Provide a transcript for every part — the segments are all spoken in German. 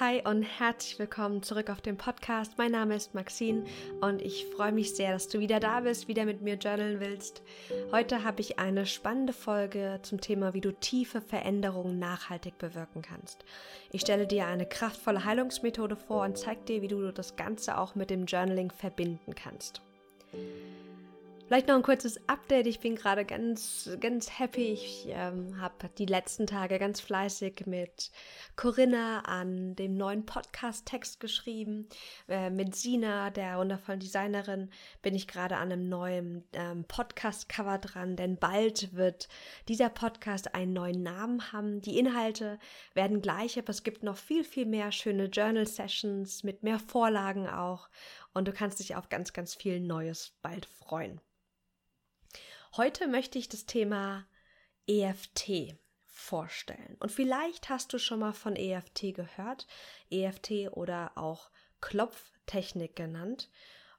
Hi und herzlich willkommen zurück auf dem Podcast. Mein Name ist Maxine und ich freue mich sehr, dass du wieder da bist, wieder mit mir journalen willst. Heute habe ich eine spannende Folge zum Thema, wie du tiefe Veränderungen nachhaltig bewirken kannst. Ich stelle dir eine kraftvolle Heilungsmethode vor und zeige dir, wie du das Ganze auch mit dem Journaling verbinden kannst. Vielleicht noch ein kurzes Update. Ich bin gerade ganz, ganz happy. Ich ähm, habe die letzten Tage ganz fleißig mit Corinna an dem neuen Podcast-Text geschrieben. Äh, mit Sina, der wundervollen Designerin, bin ich gerade an einem neuen ähm, Podcast-Cover dran, denn bald wird dieser Podcast einen neuen Namen haben. Die Inhalte werden gleich, aber es gibt noch viel, viel mehr schöne Journal-Sessions mit mehr Vorlagen auch. Und du kannst dich auf ganz, ganz viel Neues bald freuen. Heute möchte ich das Thema EFT vorstellen. Und vielleicht hast du schon mal von EFT gehört, EFT oder auch Klopftechnik genannt.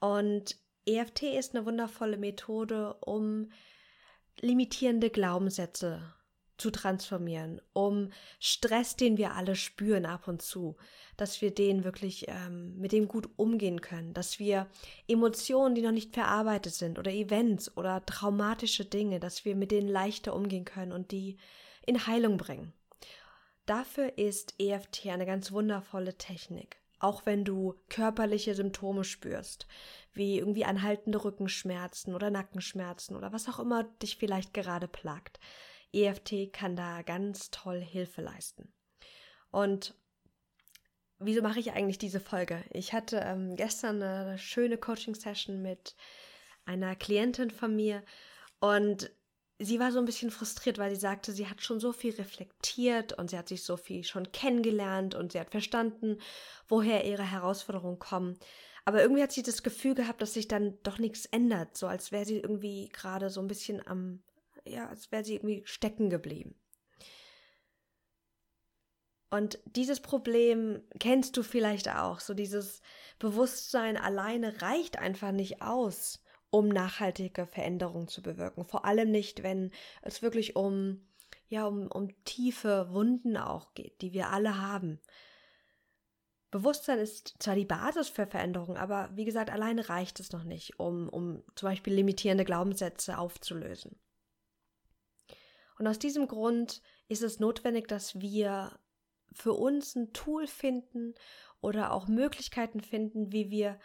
Und EFT ist eine wundervolle Methode, um limitierende Glaubenssätze zu transformieren, um Stress, den wir alle spüren ab und zu, dass wir den wirklich ähm, mit dem gut umgehen können, dass wir Emotionen, die noch nicht verarbeitet sind oder Events oder traumatische Dinge, dass wir mit denen leichter umgehen können und die in Heilung bringen. Dafür ist EFT eine ganz wundervolle Technik. Auch wenn du körperliche Symptome spürst, wie irgendwie anhaltende Rückenschmerzen oder Nackenschmerzen oder was auch immer dich vielleicht gerade plagt. EFT kann da ganz toll Hilfe leisten. Und wieso mache ich eigentlich diese Folge? Ich hatte ähm, gestern eine schöne Coaching-Session mit einer Klientin von mir und sie war so ein bisschen frustriert, weil sie sagte, sie hat schon so viel reflektiert und sie hat sich so viel schon kennengelernt und sie hat verstanden, woher ihre Herausforderungen kommen. Aber irgendwie hat sie das Gefühl gehabt, dass sich dann doch nichts ändert, so als wäre sie irgendwie gerade so ein bisschen am ja, als wäre sie irgendwie stecken geblieben. Und dieses Problem kennst du vielleicht auch. So dieses Bewusstsein alleine reicht einfach nicht aus, um nachhaltige Veränderungen zu bewirken. Vor allem nicht, wenn es wirklich um, ja, um, um tiefe Wunden auch geht, die wir alle haben. Bewusstsein ist zwar die Basis für Veränderungen, aber wie gesagt, alleine reicht es noch nicht, um, um zum Beispiel limitierende Glaubenssätze aufzulösen. Und aus diesem Grund ist es notwendig, dass wir für uns ein Tool finden oder auch Möglichkeiten finden, wie wir,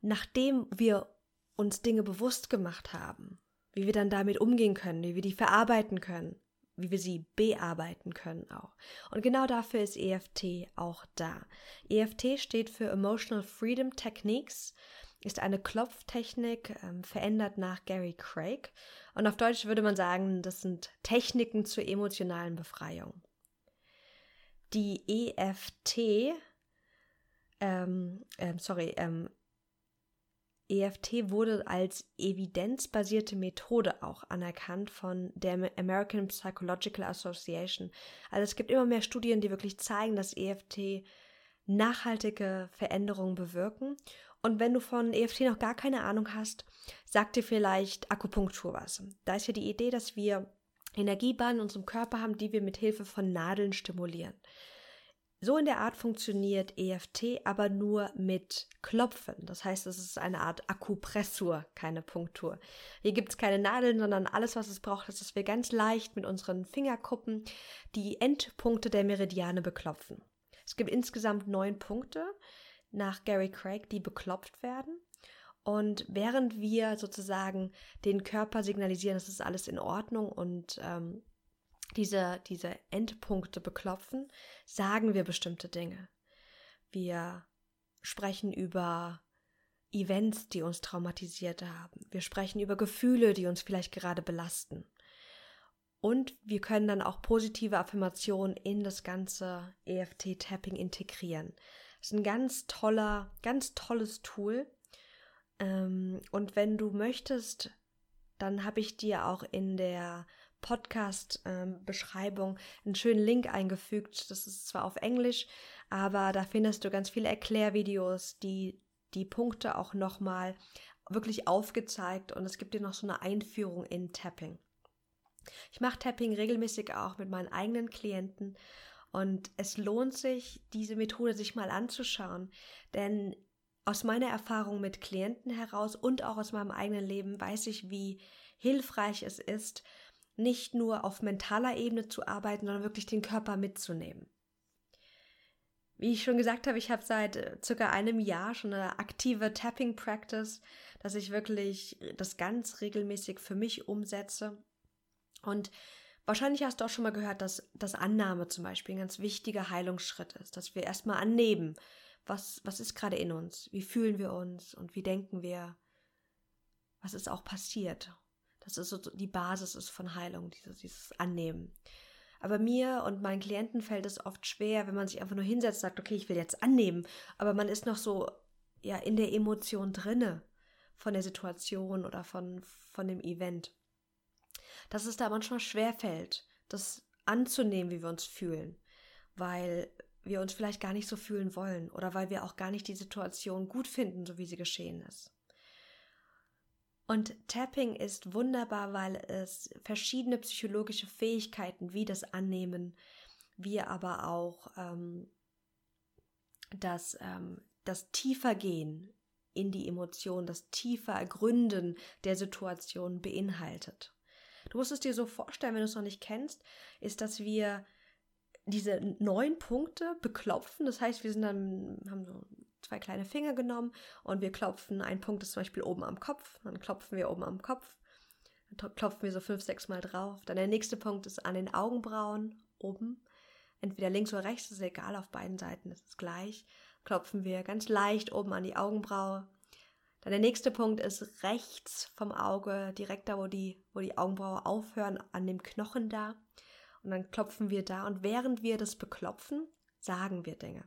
nachdem wir uns Dinge bewusst gemacht haben, wie wir dann damit umgehen können, wie wir die verarbeiten können, wie wir sie bearbeiten können auch. Und genau dafür ist EFT auch da. EFT steht für Emotional Freedom Techniques ist eine Klopftechnik, ähm, verändert nach Gary Craig. Und auf Deutsch würde man sagen, das sind Techniken zur emotionalen Befreiung. Die EFT, ähm, ähm, sorry, ähm, EFT wurde als evidenzbasierte Methode auch anerkannt von der American Psychological Association. Also es gibt immer mehr Studien, die wirklich zeigen, dass EFT nachhaltige Veränderungen bewirken und wenn du von EFT noch gar keine Ahnung hast, sag dir vielleicht Akupunktur was. Da ist ja die Idee, dass wir Energiebahnen in unserem Körper haben, die wir mit Hilfe von Nadeln stimulieren. So in der Art funktioniert EFT, aber nur mit Klopfen. Das heißt, es ist eine Art Akupressur, keine Punktur. Hier gibt es keine Nadeln, sondern alles, was es braucht, ist, dass wir ganz leicht mit unseren Fingerkuppen die Endpunkte der Meridiane beklopfen. Es gibt insgesamt neun Punkte nach Gary Craig, die beklopft werden. Und während wir sozusagen den Körper signalisieren, es ist alles in Ordnung und ähm, diese, diese Endpunkte beklopfen, sagen wir bestimmte Dinge. Wir sprechen über Events, die uns traumatisiert haben. Wir sprechen über Gefühle, die uns vielleicht gerade belasten. Und wir können dann auch positive Affirmationen in das ganze EFT-Tapping integrieren. Das ist ein ganz toller, ganz tolles Tool. Ähm, und wenn du möchtest, dann habe ich dir auch in der Podcast-Beschreibung einen schönen Link eingefügt. Das ist zwar auf Englisch, aber da findest du ganz viele Erklärvideos, die die Punkte auch nochmal wirklich aufgezeigt und es gibt dir noch so eine Einführung in Tapping. Ich mache Tapping regelmäßig auch mit meinen eigenen Klienten Und es lohnt sich, diese Methode sich mal anzuschauen, denn aus meiner Erfahrung mit Klienten heraus und auch aus meinem eigenen Leben weiß ich, wie hilfreich es ist, nicht nur auf mentaler Ebene zu arbeiten, sondern wirklich den Körper mitzunehmen. Wie ich schon gesagt habe, ich habe seit äh, circa einem Jahr schon eine aktive Tapping Practice, dass ich wirklich das ganz regelmäßig für mich umsetze. Und wahrscheinlich hast du auch schon mal gehört, dass das Annahme zum Beispiel ein ganz wichtiger Heilungsschritt ist, dass wir erstmal annehmen, was, was ist gerade in uns, wie fühlen wir uns und wie denken wir, was ist auch passiert. Das ist so die Basis ist von Heilung, dieses, dieses Annehmen. Aber mir und meinen Klienten fällt es oft schwer, wenn man sich einfach nur hinsetzt und sagt, okay, ich will jetzt annehmen, aber man ist noch so ja in der Emotion drinne von der Situation oder von, von dem Event. Dass es da manchmal schwer fällt, das anzunehmen, wie wir uns fühlen, weil wir uns vielleicht gar nicht so fühlen wollen oder weil wir auch gar nicht die Situation gut finden, so wie sie geschehen ist. Und Tapping ist wunderbar, weil es verschiedene psychologische Fähigkeiten wie das Annehmen, wie aber auch ähm, das, ähm, das Tiefergehen in die Emotion, das tiefer Ergründen der Situation beinhaltet. Du musst es dir so vorstellen, wenn du es noch nicht kennst, ist, dass wir diese neun Punkte beklopfen. Das heißt, wir sind dann, haben so zwei kleine Finger genommen und wir klopfen, ein Punkt ist zum Beispiel oben am Kopf, dann klopfen wir oben am Kopf, dann klopfen wir so fünf, sechs Mal drauf. Dann der nächste Punkt ist an den Augenbrauen oben, entweder links oder rechts, ist egal, auf beiden Seiten ist es gleich. Klopfen wir ganz leicht oben an die Augenbraue. Dann der nächste Punkt ist rechts vom Auge, direkt da, wo die, wo die Augenbraue aufhören, an dem Knochen da. Und dann klopfen wir da und während wir das beklopfen, sagen wir Dinge.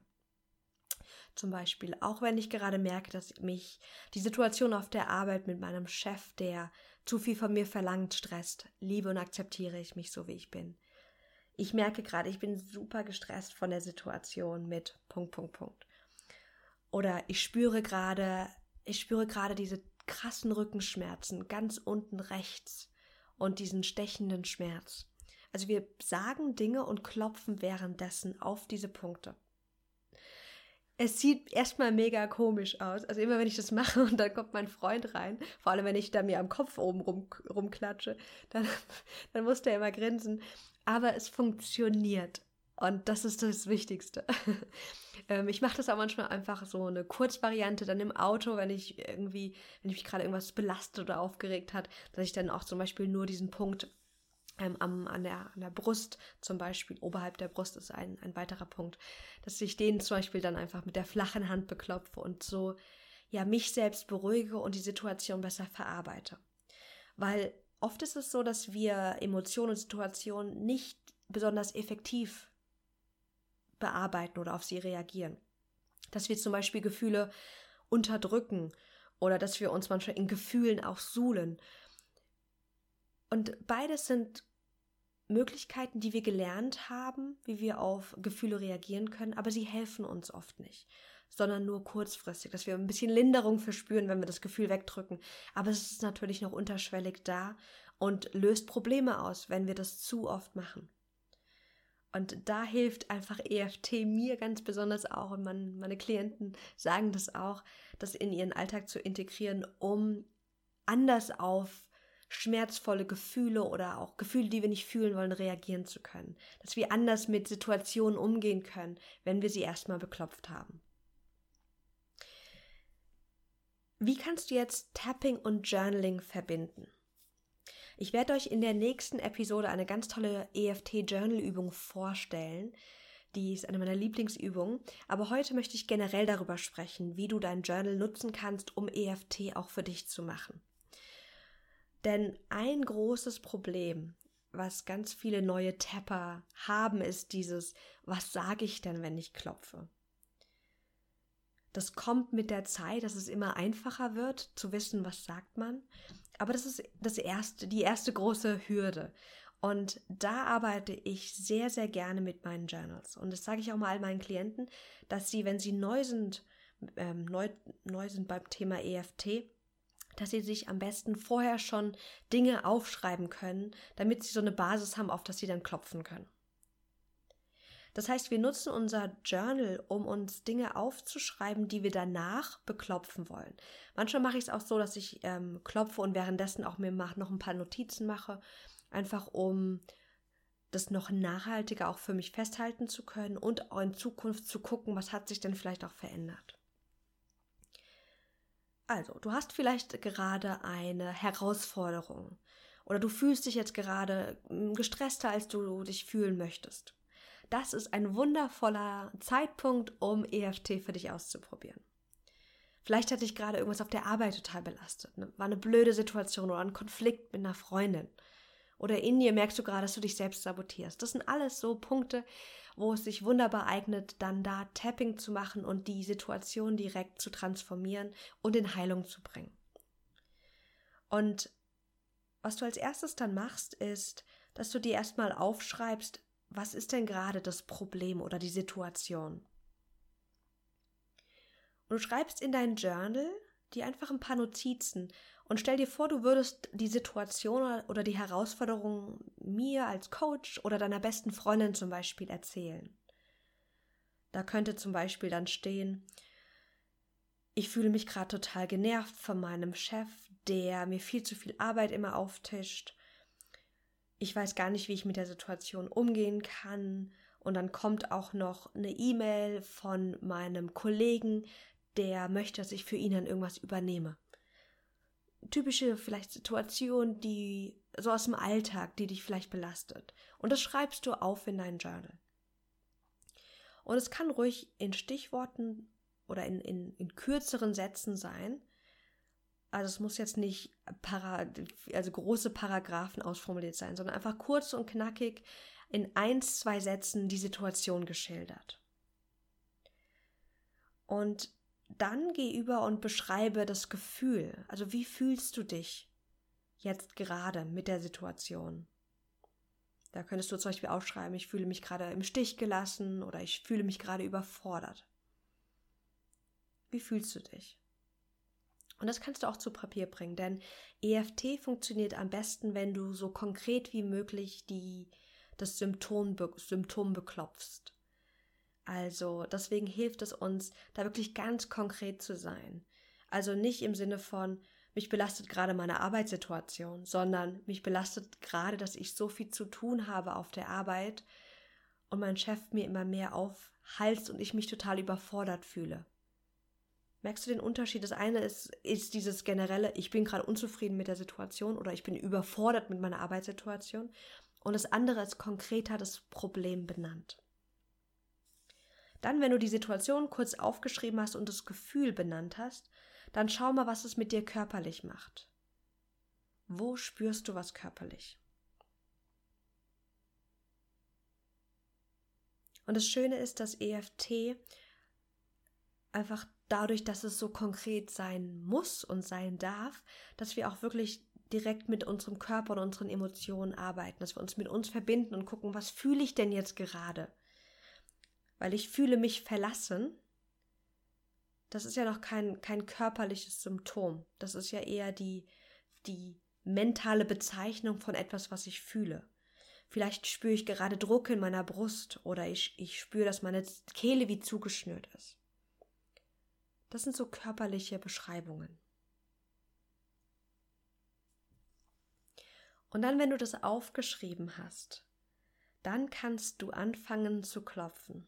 Zum Beispiel, auch wenn ich gerade merke, dass mich die Situation auf der Arbeit mit meinem Chef, der zu viel von mir verlangt, stresst, liebe und akzeptiere ich mich so, wie ich bin. Ich merke gerade, ich bin super gestresst von der Situation mit Punkt, Punkt, Punkt. Oder ich spüre gerade, ich spüre gerade diese krassen Rückenschmerzen ganz unten rechts und diesen stechenden Schmerz. Also wir sagen Dinge und klopfen währenddessen auf diese Punkte. Es sieht erstmal mega komisch aus. Also immer wenn ich das mache und dann kommt mein Freund rein, vor allem wenn ich da mir am Kopf oben rum, rumklatsche, dann, dann muss der immer grinsen. Aber es funktioniert. Und das ist das Wichtigste. ähm, ich mache das auch manchmal einfach so eine Kurzvariante dann im Auto, wenn ich irgendwie, wenn ich mich gerade irgendwas belastet oder aufgeregt hat, dass ich dann auch zum Beispiel nur diesen Punkt ähm, am, an, der, an der Brust zum Beispiel, oberhalb der Brust ist ein, ein weiterer Punkt, dass ich den zum Beispiel dann einfach mit der flachen Hand beklopfe und so ja mich selbst beruhige und die Situation besser verarbeite. Weil oft ist es so, dass wir Emotionen und Situationen nicht besonders effektiv bearbeiten oder auf sie reagieren. Dass wir zum Beispiel Gefühle unterdrücken oder dass wir uns manchmal in Gefühlen auch suhlen und beides sind Möglichkeiten, die wir gelernt haben, wie wir auf Gefühle reagieren können, aber sie helfen uns oft nicht, sondern nur kurzfristig, dass wir ein bisschen Linderung verspüren, wenn wir das Gefühl wegdrücken. Aber es ist natürlich noch unterschwellig da und löst Probleme aus, wenn wir das zu oft machen. Und da hilft einfach EFT mir ganz besonders auch und man, meine Klienten sagen das auch, das in ihren Alltag zu integrieren, um anders auf schmerzvolle Gefühle oder auch Gefühle, die wir nicht fühlen wollen, reagieren zu können. Dass wir anders mit Situationen umgehen können, wenn wir sie erstmal beklopft haben. Wie kannst du jetzt Tapping und Journaling verbinden? Ich werde euch in der nächsten Episode eine ganz tolle EFT-Journal-Übung vorstellen. Die ist eine meiner Lieblingsübungen. Aber heute möchte ich generell darüber sprechen, wie du dein Journal nutzen kannst, um EFT auch für dich zu machen. Denn ein großes Problem, was ganz viele neue Tapper haben, ist dieses, was sage ich denn, wenn ich klopfe? Das kommt mit der Zeit, dass es immer einfacher wird, zu wissen, was sagt man. Aber das ist das erste, die erste große Hürde. Und da arbeite ich sehr, sehr gerne mit meinen Journals. Und das sage ich auch mal all meinen Klienten, dass sie, wenn sie neu sind, ähm, neu, neu sind beim Thema EFT, dass sie sich am besten vorher schon Dinge aufschreiben können, damit sie so eine Basis haben, auf das sie dann klopfen können. Das heißt, wir nutzen unser Journal, um uns Dinge aufzuschreiben, die wir danach beklopfen wollen. Manchmal mache ich es auch so, dass ich ähm, klopfe und währenddessen auch mir noch ein paar Notizen mache, einfach um das noch nachhaltiger auch für mich festhalten zu können und auch in Zukunft zu gucken, was hat sich denn vielleicht auch verändert. Also, du hast vielleicht gerade eine Herausforderung oder du fühlst dich jetzt gerade hm, gestresster, als du dich fühlen möchtest. Das ist ein wundervoller Zeitpunkt, um EFT für dich auszuprobieren. Vielleicht hat dich gerade irgendwas auf der Arbeit total belastet. Ne? War eine blöde Situation oder ein Konflikt mit einer Freundin. Oder in dir merkst du gerade, dass du dich selbst sabotierst. Das sind alles so Punkte, wo es sich wunderbar eignet, dann da Tapping zu machen und die Situation direkt zu transformieren und in Heilung zu bringen. Und was du als erstes dann machst, ist, dass du dir erstmal aufschreibst, was ist denn gerade das Problem oder die Situation. Und du schreibst in dein Journal dir einfach ein paar Notizen und stell dir vor, du würdest die Situation oder die Herausforderung mir als Coach oder deiner besten Freundin zum Beispiel erzählen. Da könnte zum Beispiel dann stehen, ich fühle mich gerade total genervt von meinem Chef, der mir viel zu viel Arbeit immer auftischt. Ich weiß gar nicht, wie ich mit der Situation umgehen kann. Und dann kommt auch noch eine E-Mail von meinem Kollegen, der möchte, dass ich für ihn dann irgendwas übernehme. Typische vielleicht Situation, die so aus dem Alltag, die dich vielleicht belastet. Und das schreibst du auf in dein Journal. Und es kann ruhig in Stichworten oder in, in, in kürzeren Sätzen sein. Also es muss jetzt nicht para, also große Paragraphen ausformuliert sein, sondern einfach kurz und knackig in eins, zwei Sätzen die Situation geschildert. Und dann geh über und beschreibe das Gefühl. Also wie fühlst du dich jetzt gerade mit der Situation? Da könntest du zum Beispiel aufschreiben, ich fühle mich gerade im Stich gelassen oder ich fühle mich gerade überfordert. Wie fühlst du dich? Und das kannst du auch zu Papier bringen, denn EFT funktioniert am besten, wenn du so konkret wie möglich die, das Symptom, Symptom beklopfst. Also deswegen hilft es uns, da wirklich ganz konkret zu sein. Also nicht im Sinne von, mich belastet gerade meine Arbeitssituation, sondern mich belastet gerade, dass ich so viel zu tun habe auf der Arbeit und mein Chef mir immer mehr aufhalst und ich mich total überfordert fühle. Merkst du den Unterschied? Das eine ist, ist dieses generelle, ich bin gerade unzufrieden mit der Situation oder ich bin überfordert mit meiner Arbeitssituation. Und das andere ist konkreter das Problem benannt. Dann, wenn du die Situation kurz aufgeschrieben hast und das Gefühl benannt hast, dann schau mal, was es mit dir körperlich macht. Wo spürst du was körperlich? Und das Schöne ist, dass EFT einfach dadurch, dass es so konkret sein muss und sein darf, dass wir auch wirklich direkt mit unserem Körper und unseren Emotionen arbeiten, dass wir uns mit uns verbinden und gucken, was fühle ich denn jetzt gerade? weil ich fühle mich verlassen, das ist ja noch kein, kein körperliches Symptom. Das ist ja eher die, die mentale Bezeichnung von etwas, was ich fühle. Vielleicht spüre ich gerade Druck in meiner Brust oder ich, ich spüre, dass meine Kehle wie zugeschnürt ist. Das sind so körperliche Beschreibungen. Und dann, wenn du das aufgeschrieben hast, dann kannst du anfangen zu klopfen.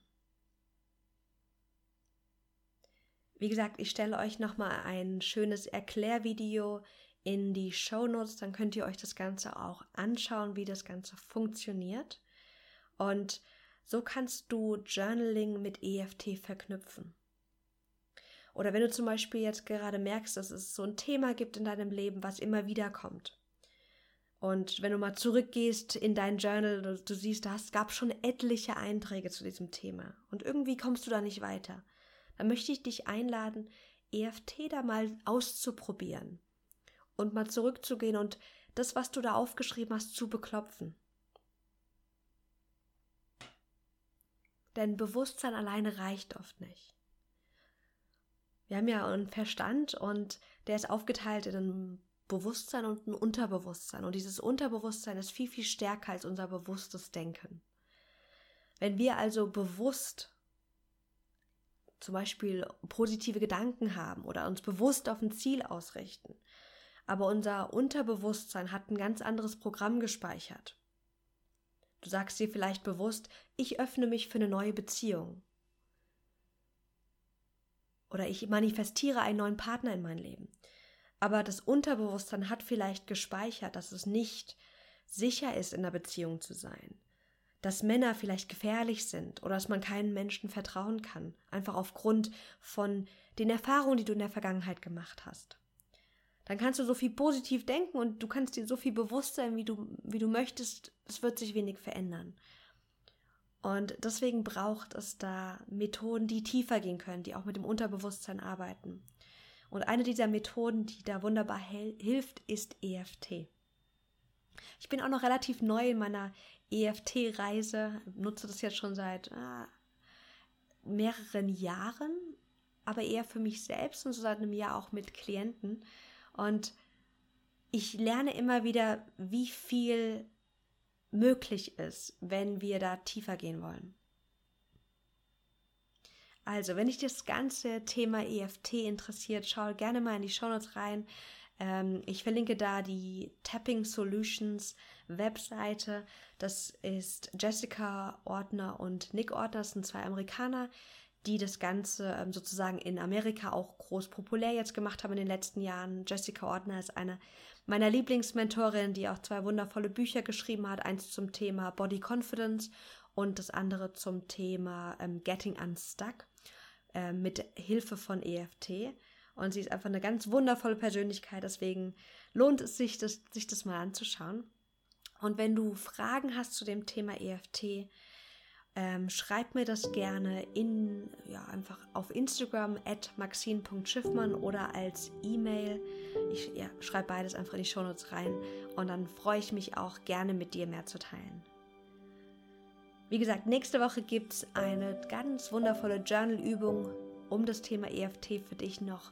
Wie gesagt, ich stelle euch nochmal ein schönes Erklärvideo in die Show Notes, dann könnt ihr euch das Ganze auch anschauen, wie das Ganze funktioniert. Und so kannst du Journaling mit EFT verknüpfen. Oder wenn du zum Beispiel jetzt gerade merkst, dass es so ein Thema gibt in deinem Leben, was immer wieder kommt. Und wenn du mal zurückgehst in dein Journal, du, du siehst, es gab schon etliche Einträge zu diesem Thema. Und irgendwie kommst du da nicht weiter dann möchte ich dich einladen, EFT da mal auszuprobieren und mal zurückzugehen und das, was du da aufgeschrieben hast, zu beklopfen. Denn Bewusstsein alleine reicht oft nicht. Wir haben ja einen Verstand und der ist aufgeteilt in ein Bewusstsein und ein Unterbewusstsein. Und dieses Unterbewusstsein ist viel, viel stärker als unser bewusstes Denken. Wenn wir also bewusst zum Beispiel positive Gedanken haben oder uns bewusst auf ein Ziel ausrichten, aber unser Unterbewusstsein hat ein ganz anderes Programm gespeichert. Du sagst dir vielleicht bewusst, ich öffne mich für eine neue Beziehung. Oder ich manifestiere einen neuen Partner in mein Leben. Aber das Unterbewusstsein hat vielleicht gespeichert, dass es nicht sicher ist, in einer Beziehung zu sein. Dass Männer vielleicht gefährlich sind oder dass man keinen Menschen vertrauen kann. Einfach aufgrund von den Erfahrungen, die du in der Vergangenheit gemacht hast dann kannst du so viel positiv denken und du kannst dir so viel bewusst sein, wie du, wie du möchtest. Es wird sich wenig verändern. Und deswegen braucht es da Methoden, die tiefer gehen können, die auch mit dem Unterbewusstsein arbeiten. Und eine dieser Methoden, die da wunderbar hilft, ist EFT. Ich bin auch noch relativ neu in meiner EFT-Reise, nutze das jetzt schon seit ah, mehreren Jahren, aber eher für mich selbst und so seit einem Jahr auch mit Klienten. Und ich lerne immer wieder, wie viel möglich ist, wenn wir da tiefer gehen wollen. Also, wenn dich das ganze Thema EFT interessiert, schau gerne mal in die Shownotes rein. Ähm, ich verlinke da die Tapping Solutions Webseite. Das ist Jessica Ordner und Nick Ordner, das sind zwei Amerikaner, die das Ganze ähm, sozusagen in Amerika auch groß populär jetzt gemacht haben in den letzten Jahren. Jessica Ordner ist eine meiner Lieblingsmentorinnen, die auch zwei wundervolle Bücher geschrieben hat. Eins zum Thema Body Confidence und das andere zum Thema ähm, Getting Unstuck äh, mit Hilfe von EFT. Und sie ist einfach eine ganz wundervolle Persönlichkeit, deswegen lohnt es sich, das, sich das mal anzuschauen. Und wenn du Fragen hast zu dem Thema EFT, ähm, schreib mir das gerne in, ja, einfach auf Instagram at maxine.schiffmann oder als E-Mail. Ich ja, schreibe beides einfach in die Shownotes rein und dann freue ich mich auch gerne mit dir mehr zu teilen. Wie gesagt, nächste Woche gibt es eine ganz wundervolle Journal-Übung, um das Thema EFT für dich noch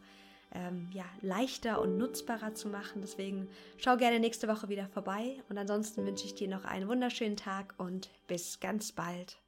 ähm, ja, leichter und nutzbarer zu machen. Deswegen schau gerne nächste Woche wieder vorbei und ansonsten wünsche ich dir noch einen wunderschönen Tag und bis ganz bald.